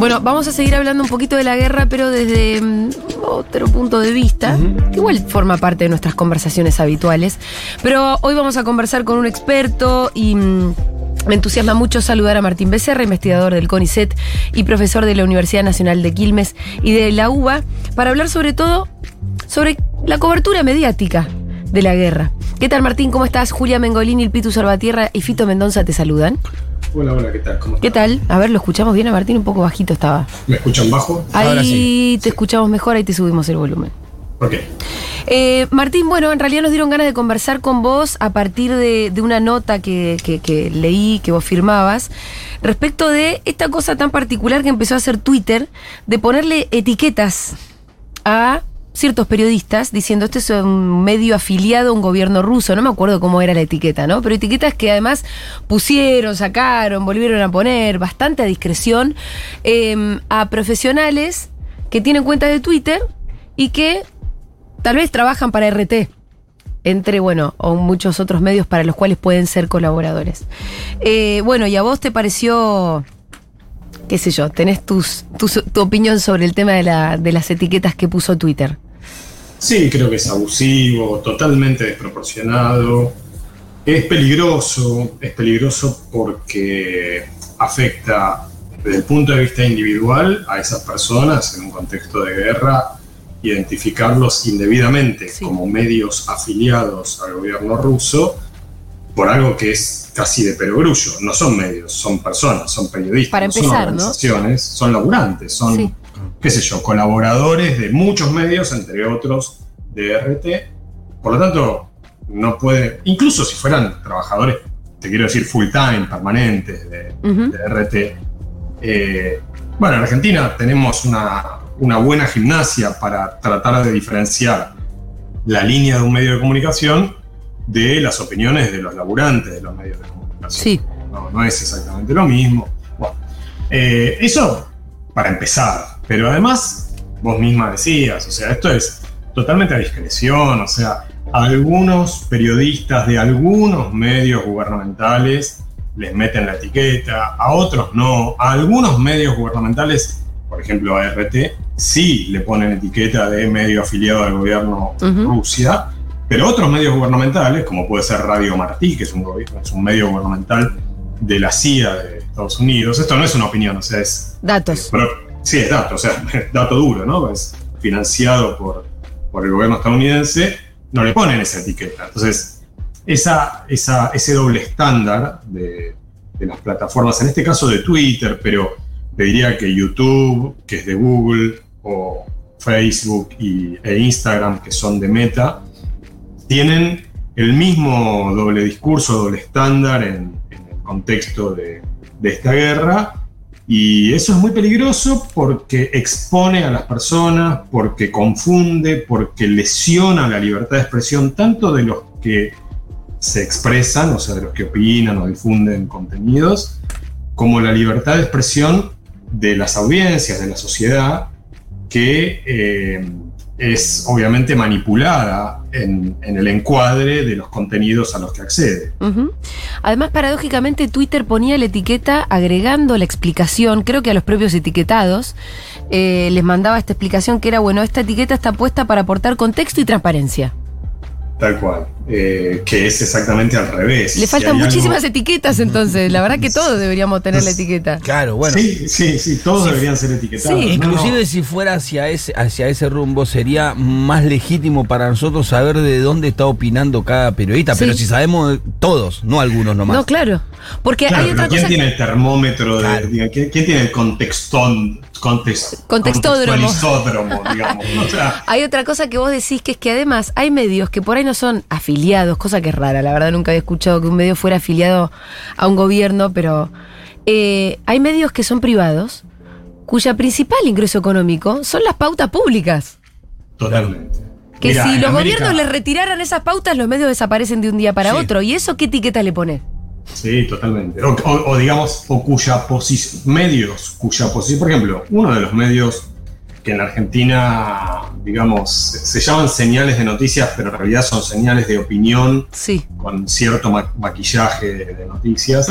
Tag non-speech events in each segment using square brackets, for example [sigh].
Bueno, vamos a seguir hablando un poquito de la guerra, pero desde mm, otro punto de vista, que igual forma parte de nuestras conversaciones habituales. Pero hoy vamos a conversar con un experto y mm, me entusiasma mucho saludar a Martín Becerra, investigador del CONICET y profesor de la Universidad Nacional de Quilmes y de la UBA, para hablar sobre todo sobre la cobertura mediática de la guerra. ¿Qué tal, Martín? ¿Cómo estás? Julia Mengolini, el Pitu Salvatierra y Fito Mendoza te saludan. Hola, hola, ¿qué tal? ¿Cómo ¿Qué estás? tal? A ver, lo escuchamos bien a Martín, un poco bajito estaba. ¿Me escuchan bajo? Ahí Ahora sí. te escuchamos mejor, ahí te subimos el volumen. Ok. Eh, Martín, bueno, en realidad nos dieron ganas de conversar con vos a partir de, una nota que leí, que vos firmabas, respecto de esta cosa tan particular que empezó a hacer Twitter, de ponerle etiquetas a ciertos periodistas diciendo este es un medio afiliado a un gobierno ruso, no me acuerdo cómo era la etiqueta, ¿no? Pero etiquetas que además pusieron, sacaron, volvieron a poner, bastante a discreción, eh, a profesionales que tienen cuentas de Twitter y que tal vez trabajan para RT, entre, bueno, o muchos otros medios para los cuales pueden ser colaboradores. Eh, bueno, ¿y a vos te pareció, qué sé yo, tenés tus, tus- tu opinión sobre el tema de, la- de las etiquetas que puso Twitter? Sí, creo que es abusivo, totalmente desproporcionado. Es peligroso, es peligroso porque afecta desde el punto de vista individual a esas personas en un contexto de guerra, identificarlos indebidamente Sí. como medios afiliados al gobierno ruso por algo que es casi de perogrullo. No son medios, son personas, son periodistas, Para no son empezar, ¿no? organizaciones, son laburantes, son Sí. qué sé yo, colaboradores de muchos medios, entre otros de RT. Por lo tanto, no puede, incluso si fueran trabajadores, te quiero decir, full time, permanentes de RT. eh, bueno, en Argentina tenemos una, una buena gimnasia para tratar de diferenciar la línea de un medio de comunicación de las opiniones de los laburantes de los medios de comunicación. Sí. No, no es exactamente lo mismo. Bueno, eh, eso para empezar. Pero además, vos misma decías, o sea, esto es totalmente a discreción, o sea, algunos periodistas de algunos medios gubernamentales les meten la etiqueta, a otros no, a algunos medios gubernamentales, por ejemplo a RT, sí le ponen etiqueta de medio afiliado al gobierno Ujú. Rusia, pero otros medios gubernamentales, como puede ser Radio Martí, que es un, es un medio gubernamental de la CIA de Estados Unidos, esto no es una opinión, o sea, es Datos. pero, sí, es dato, o sea, [laughs] dato duro, ¿no? Es financiado por, por el gobierno estadounidense, no le ponen esa etiqueta. Entonces, esa, esa, ese doble estándar de, de las plataformas, en este caso de Twitter, pero te diría que YouTube, que es de Google, o Facebook y, e Instagram, que son de Meta, tienen el mismo doble discurso, doble estándar en, el contexto de, de esta guerra. Y eso es muy peligroso porque expone a las personas, porque confunde, porque lesiona la libertad de expresión tanto de los que se expresan, o sea, de los que opinan o difunden contenidos, como la libertad de expresión de las audiencias, de la sociedad, que eh, es obviamente manipulada en, en el encuadre de los contenidos a los que accede. Además, paradójicamente, Twitter ponía la etiqueta agregando la explicación, creo que a los propios etiquetados, eh, les mandaba esta explicación que era, bueno, esta etiqueta está puesta para aportar contexto y transparencia. Tal cual. Eh, que es exactamente al revés. Le faltan muchísimas algo- etiquetas entonces, la verdad que todos deberíamos tener la etiqueta. Claro, bueno. Sí, sí, sí, todos deberían ser etiquetados. Sí. No. Inclusive si fuera hacia ese, hacia ese rumbo, sería más legítimo para nosotros saber de dónde está opinando cada periodista. Sí. Pero si sabemos todos, no algunos nomás. No, claro. Porque Claro, hay otra ¿quién cosa. tiene el termómetro? De, Claro. ¿quién, quién tiene el contextón? Context, Contextódromo. contextualizódromo, digamos. O sea, Hay otra cosa que vos decís que es que además hay medios que por ahí no son afiliados, cosa que es rara, la verdad nunca había escuchado que un medio fuera afiliado a un gobierno, pero eh, hay medios que son privados cuya principal ingreso económico son las pautas públicas. totalmente. Que Mira, si los América- gobiernos les retiraran esas pautas, los medios desaparecen de un día para Sí. otro. ¿Y eso qué etiqueta le pone? Sí, totalmente. O, o- o digamos, o cuya posición, medios cuya posición, por ejemplo, uno de los medios que en la Argentina, digamos, se llaman señales de noticias, pero en realidad son señales de opinión Sí. con cierto ma- maquillaje de noticias,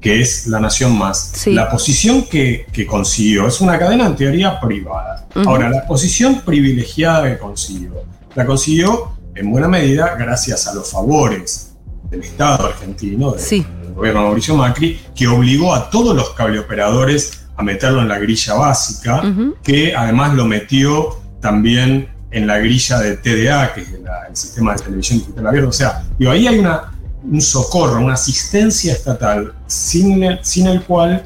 que es La Nación Más. Sí. La posición que, que consiguió es una cadena en teoría privada. Ahora, la posición privilegiada que consiguió, la consiguió en buena medida gracias a los favores del Estado argentino, del Sí. gobierno de Mauricio Macri, que obligó a todos los cableoperadores a meterlo en la grilla básica que además lo metió también en la grilla de TDA, que es la- el sistema de televisión digital abierto. O sea, digo, ahí hay una, un socorro, una asistencia estatal sin el, sin el cual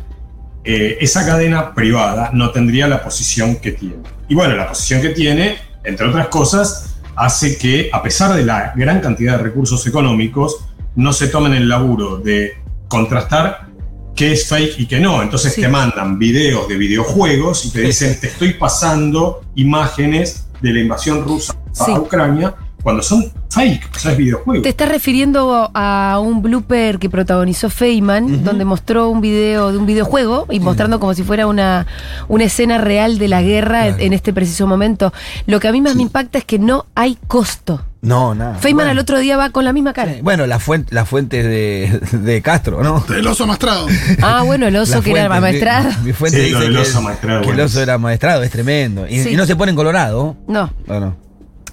eh, esa cadena privada no tendría la posición que tiene. Y bueno, la posición que tiene, entre otras cosas, hace que, a pesar de la gran cantidad de recursos económicos, no se tomen el laburo de contrastar qué es fake y qué no. Entonces Sí. te mandan videos de videojuegos y te dicen, te estoy pasando imágenes de la invasión rusa Sí. a Ucrania, cuando son fake, o sea, es videojuego. Te estás refiriendo a un blooper que protagonizó Feynman, donde mostró un video de un videojuego y mostrando como si fuera una, una escena real de la guerra Claro. en este preciso momento. Lo que a mí más me impacta es que no hay costo. No, nada. Feynman Bueno. al otro día va con la misma cara. Sí, Bueno, la fuente, la fuente de, de Castro, ¿no? El oso amastrado. Ah, bueno, el oso La que era maestrado. Mi, mi fuente Sí, dice que, oso el- maestrado, que el oso era maestrado, es tremendo. Y, Sí. y no se pone en colorado. No. No, no.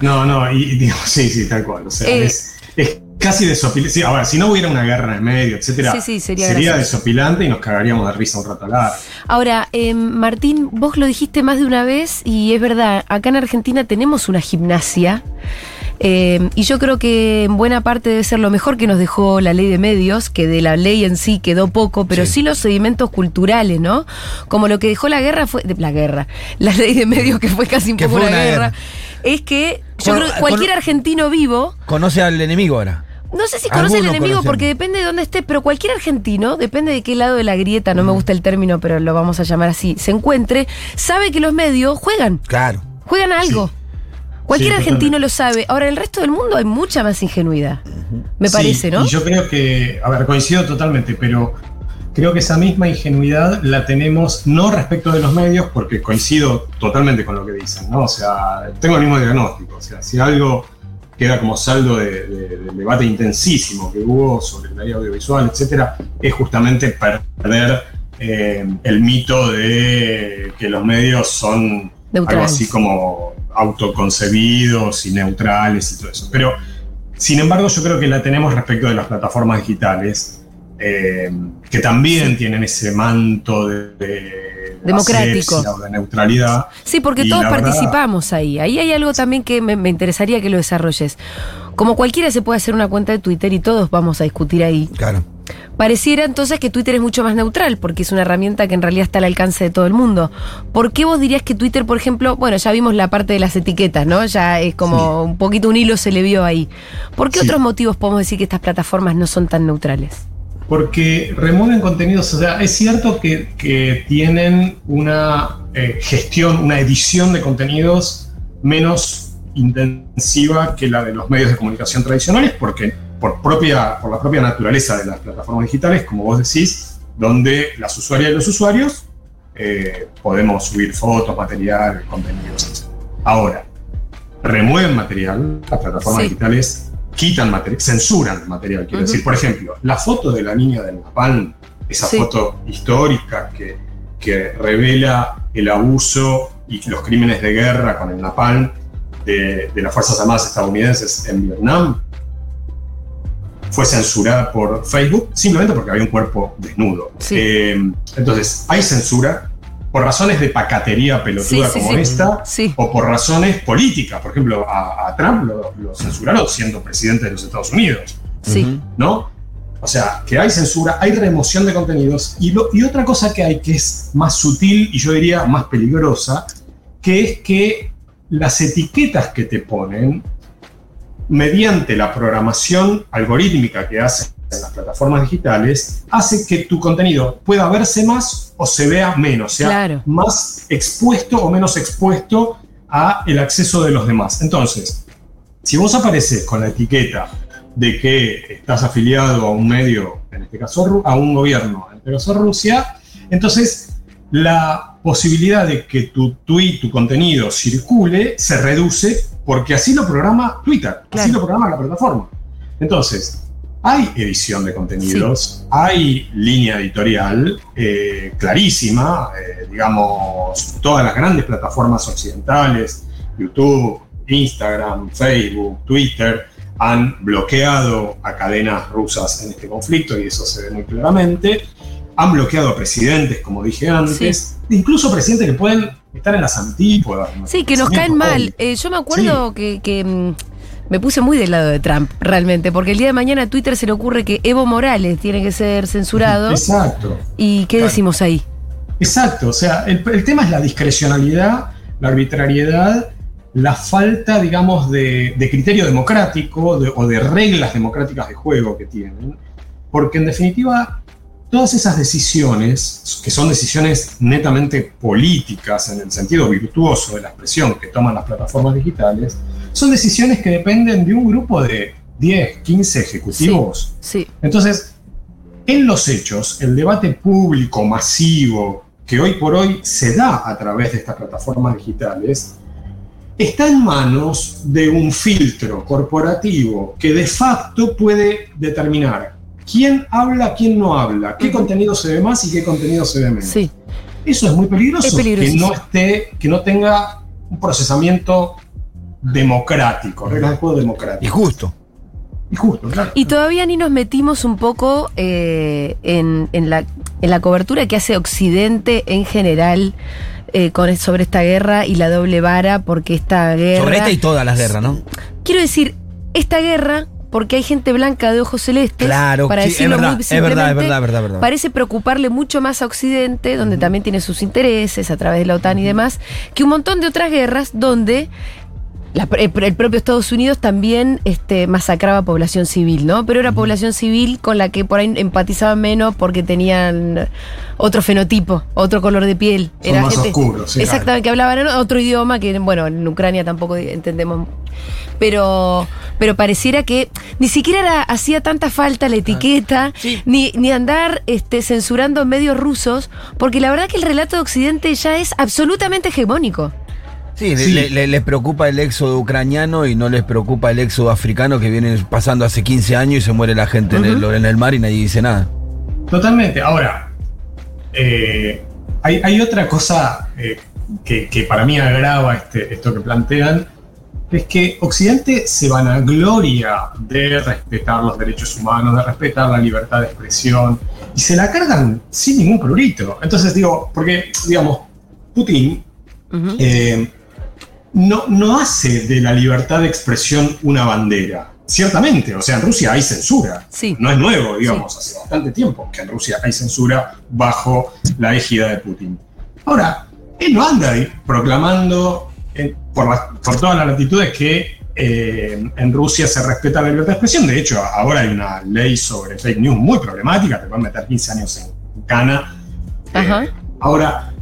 No, no, y, y digo, [laughs] sí, sí, tal cual. O sea, Eh. es, es casi desopilante. Sí, ahora, si no hubiera una guerra en el medio, etcétera, Sí, sí, sería gracioso. desopilante y nos cagaríamos de risa un rato largo. Ahora, eh, Martín, vos lo dijiste más de una vez y es verdad, acá en Argentina tenemos una gimnasia eh, y yo creo que en buena parte debe ser lo mejor que nos dejó la ley de medios, que de la ley en sí quedó poco, pero sí, Sí. los sedimentos culturales, ¿no? Como lo que dejó la guerra fue, de, la guerra, [laughs] la ley de medios que fue casi un poco una una guerra, guerra. es que yo creo que cualquier argentino vivo Conoce al enemigo ahora. no sé si conoce al Algunos enemigo conocen. porque depende de dónde esté, pero cualquier argentino, depende de qué lado de la grieta, no me gusta el término, pero lo vamos a llamar así, se encuentre, sabe que los medios juegan, Claro. juegan a algo. Cualquier Sí, argentino totalmente. lo sabe. Ahora, en el resto del mundo hay mucha más ingenuidad. Me Sí, parece, ¿no? Y yo creo que, a ver, coincido totalmente, pero creo que esa misma ingenuidad la tenemos no respecto de los medios, porque coincido totalmente con lo que dicen, ¿no? O sea, tengo el mismo diagnóstico. O sea, si algo queda como saldo de- de- del debate intensísimo que hubo sobre la ley audiovisual, etcétera, es justamente perder eh, el mito de que los medios son algo así como autoconcebidos y neutrales y todo eso. Pero, sin embargo, yo creo que la tenemos respecto de las plataformas digitales, eh, que también tienen ese manto de, de Democrático. de neutralidad. Sí, porque Y todos verdad- participamos ahí. Ahí hay algo también que me, me interesaría que lo desarrolles. Como cualquiera se puede hacer una cuenta de Twitter y todos vamos a discutir ahí. Claro. Pareciera entonces que Twitter es mucho más neutral, porque es una herramienta que en realidad está al alcance de todo el mundo. ¿Por qué vos dirías que Twitter, por ejemplo, bueno, ya vimos la parte de las etiquetas, ¿no? Ya es como un poquito un hilo se le vio ahí. ¿Por qué Sí. otros motivos podemos decir que estas plataformas no son tan neutrales? Porque remueven contenidos, o sea, es cierto que, que tienen una eh, gestión, una edición de contenidos menos intensiva que la de los medios de comunicación tradicionales, porque por, propia, por la propia naturaleza de las plataformas digitales, como vos decís, donde las usuarias y los usuarios eh, podemos subir fotos, material, contenidos, etc. Ahora, remueven material, las plataformas Sí. digitales quitan material, censuran material, quiero decir, por ejemplo, la foto de la niña del Napalm, esa Sí. foto histórica que, que revela el abuso y los crímenes de guerra con el Napalm de, de las Fuerzas Armadas estadounidenses en Vietnam, fue censurada por Facebook simplemente porque había un cuerpo desnudo. Sí. Eh, entonces, hay censura por razones de pacatería pelotuda Sí, sí, como sí. esta, Sí. o por razones políticas. Por ejemplo, a, a Trump lo, lo censuraron siendo presidente de los Estados Unidos, Sí. ¿no? O sea, que hay censura, hay remoción de contenidos, y, lo- y otra cosa que hay que es más sutil y yo diría más peligrosa, que es que las etiquetas que te ponen, mediante la programación algorítmica que hacen en las plataformas digitales, hace que tu contenido pueda verse más o se vea menos, sea Claro. más expuesto o menos expuesto a el acceso de los demás. Entonces, si vos apareces con la etiqueta de que estás afiliado a un medio, en este caso a un gobierno, en este caso Rusia, entonces la posibilidad de que tu tweet, tu contenido circule, se reduce porque así lo programa Twitter, así lo programa la plataforma. Entonces, hay edición de contenidos, hay línea editorial eh, clarísima, eh, digamos, todas las grandes plataformas occidentales, YouTube, Instagram, Facebook, Twitter, han bloqueado a cadenas rusas en este conflicto y eso se ve muy claramente. Han bloqueado a presidentes, como dije antes, incluso presidentes que pueden estar en las antípodas. ¿no? Sí, que nos caen mal. Eh, yo me acuerdo que, que, mm, me puse muy del lado de Trump, realmente, porque el día de mañana a Twitter se le ocurre que Evo Morales tiene que ser censurado. Exacto. ¿Y qué Claro. decimos ahí? Exacto, o sea, el, el tema es la discrecionalidad, la arbitrariedad, la falta, digamos, de, de criterio democrático de- o de reglas democráticas de juego que tienen, porque en definitiva todas esas decisiones, que son decisiones netamente políticas en el sentido virtuoso de la expresión que toman las plataformas digitales, son decisiones que dependen de un grupo de 10, 15 ejecutivos. Sí, entonces, en los hechos, el debate público masivo que hoy por hoy se da a través de estas plataformas digitales, está en manos de un filtro corporativo que de facto puede determinar quién habla, quién no habla, qué contenido se ve más y qué contenido se ve menos. sí. Eso es muy peligroso, Es peligroso, que no esté, que no tenga un procesamiento democrático, reglas de juego democrático. Y justo. Y justo, claro. Y todavía ni nos metimos un poco eh, en, en la, en la cobertura que hace Occidente en general eh, con, sobre esta guerra y la doble vara, porque esta guerra... Sobre esta y todas las guerras, ¿no? Quiero decir, esta guerra, porque hay gente blanca de ojos celestes, Claro, para sí, es decirlo verdad, muy es verdad, es verdad, es verdad, es verdad. parece preocuparle mucho más a Occidente, donde también tiene sus intereses a través de la OTAN y demás, que un montón de otras guerras donde la- el, el propio Estados Unidos también este, masacraba población civil, ¿no? Pero era población civil con la que por ahí empatizaban menos porque tenían otro fenotipo, otro color de piel. Son más oscuros, sí, Exactamente, que hablaban otro idioma que, bueno, en Ucrania tampoco entendemos. Pero, pero pareciera que ni siquiera era- hacía tanta falta la etiqueta, Sí. ni, ni andar este, censurando medios rusos, porque la verdad que el relato de Occidente ya es absolutamente hegemónico. Sí, le- Sí. le- le- les preocupa el éxodo ucraniano y no les preocupa el éxodo africano que viene pasando hace 15 años y se muere la gente en, el, en el mar y nadie dice nada. Totalmente. Ahora, eh, hay, hay otra cosa eh, que, que para mí agrava este, esto que plantean, es que Occidente se vanagloria de respetar los derechos humanos, de respetar la libertad de expresión, y se la cargan sin ningún prurito. Entonces digo, porque, digamos, Putin eh, no, no hace de la libertad de expresión una bandera. Ciertamente, o sea, en Rusia hay censura. Sí. No es nuevo, digamos, hace bastante tiempo que en Rusia hay censura bajo la égida de Putin. Ahora, él no anda ahí proclamando eh, por, las- por todas las latitudes que eh, en Rusia se respeta la libertad de expresión. De hecho, ahora hay una ley sobre fake news muy problemática, te pueden meter 15 años en cana. Eh, ahora,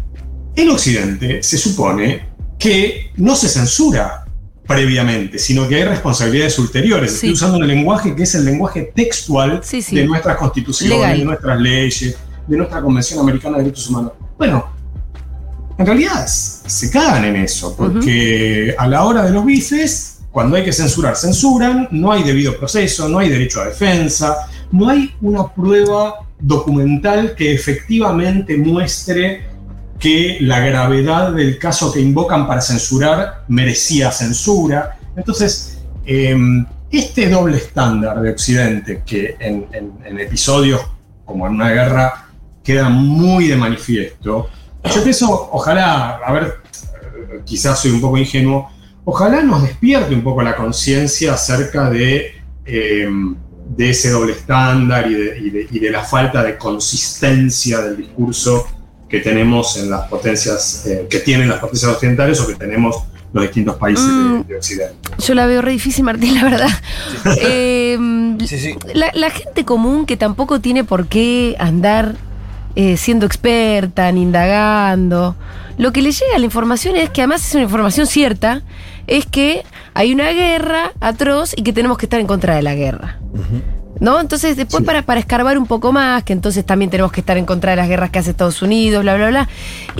en Occidente se supone que no se censura previamente, sino que hay responsabilidades ulteriores. Estoy Sí. usando un lenguaje que es el lenguaje textual Sí, sí. de nuestras constituciones, Legal. de nuestras leyes, de nuestra Convención Americana de Derechos Humanos. Bueno, en realidad se cagan en eso, porque a la hora de los bifes, cuando hay que censurar, censuran, no hay debido proceso, no hay derecho a defensa, no hay una prueba documental que efectivamente muestre que la gravedad del caso que invocan para censurar merecía censura. Entonces, eh, este doble estándar de Occidente, que en, episodios como en una guerra queda muy de manifiesto, yo pienso, ojalá, a ver, quizás soy un poco ingenuo, ojalá nos despierte un poco la conciencia acerca de, eh, de ese doble estándar y de la falta de consistencia del discurso que tenemos en las potencias, eh, que tienen las potencias occidentales o que tenemos los distintos países de- Mm. de, Occidente. Yo la veo re difícil, Martín, la verdad. Eh, Sí, sí. la, la gente común que tampoco tiene por qué andar eh, siendo experta, ni indagando. Lo que le llega a la información es que además es una información cierta, es que hay una guerra atroz y que tenemos que estar en contra de la guerra. ¿No? Entonces, después Sí. para, para escarbar un poco más, que entonces también tenemos que estar en contra de las guerras que hace Estados Unidos, bla, bla, bla.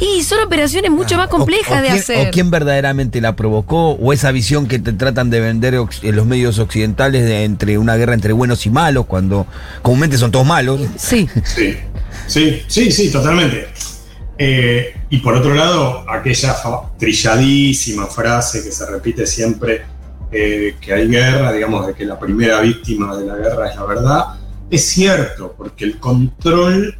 Y son operaciones mucho más Ah, O- complejas o de quién- hacer. O quién verdaderamente la provocó, o esa visión que te tratan de vender en los medios occidentales de entre una guerra entre buenos y malos, cuando comúnmente son todos malos. Sí, Sí, sí, sí, sí, totalmente. Eh, y por otro lado, aquella trilladísima frase que se repite siempre, eh, que hay guerra, digamos, de que la primera víctima de la guerra es la verdad, es cierto, porque el control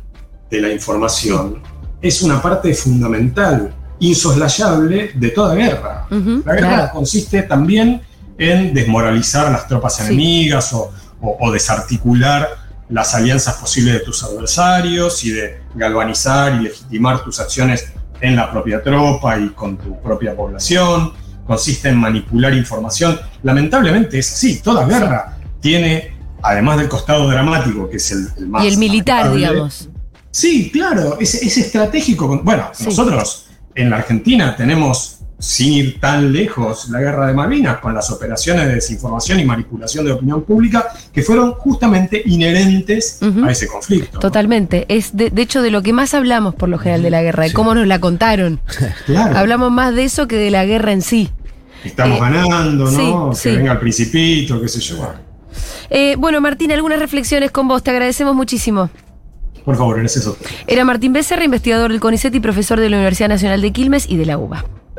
de la información es una parte fundamental, insoslayable de toda guerra. Ujú, La guerra claro. consiste también en desmoralizar las tropas Sí. enemigas o, o- o desarticular las alianzas posibles de tus adversarios y de galvanizar y legitimar tus acciones en la propia tropa y con tu propia población. Consiste en manipular información. Lamentablemente es así, toda guerra tiene, además del costado dramático, que es el, el más... Y el militar, lamentable, digamos. Sí, claro, es, es estratégico. Bueno, Sí. nosotros en la Argentina tenemos, sin ir tan lejos, la guerra de Malvinas con las operaciones de desinformación y manipulación de opinión pública que fueron justamente inherentes a ese conflicto. Totalmente. Es de, de hecho de lo que más hablamos por lo general de la guerra, de Sí. cómo nos la contaron. [laughs] Claro, Hablamos más de eso que de la guerra en sí. Estamos eh, ganando, ¿no? sí, que sí. venga el principito, qué sé yo. Bueno, Eh, bueno, Martín, algunas reflexiones con vos. Te agradecemos muchísimo. por favor, en ese eso. Era Martín Becerra, investigador del CONICET y profesor de la Universidad Nacional de Quilmes y de la UBA.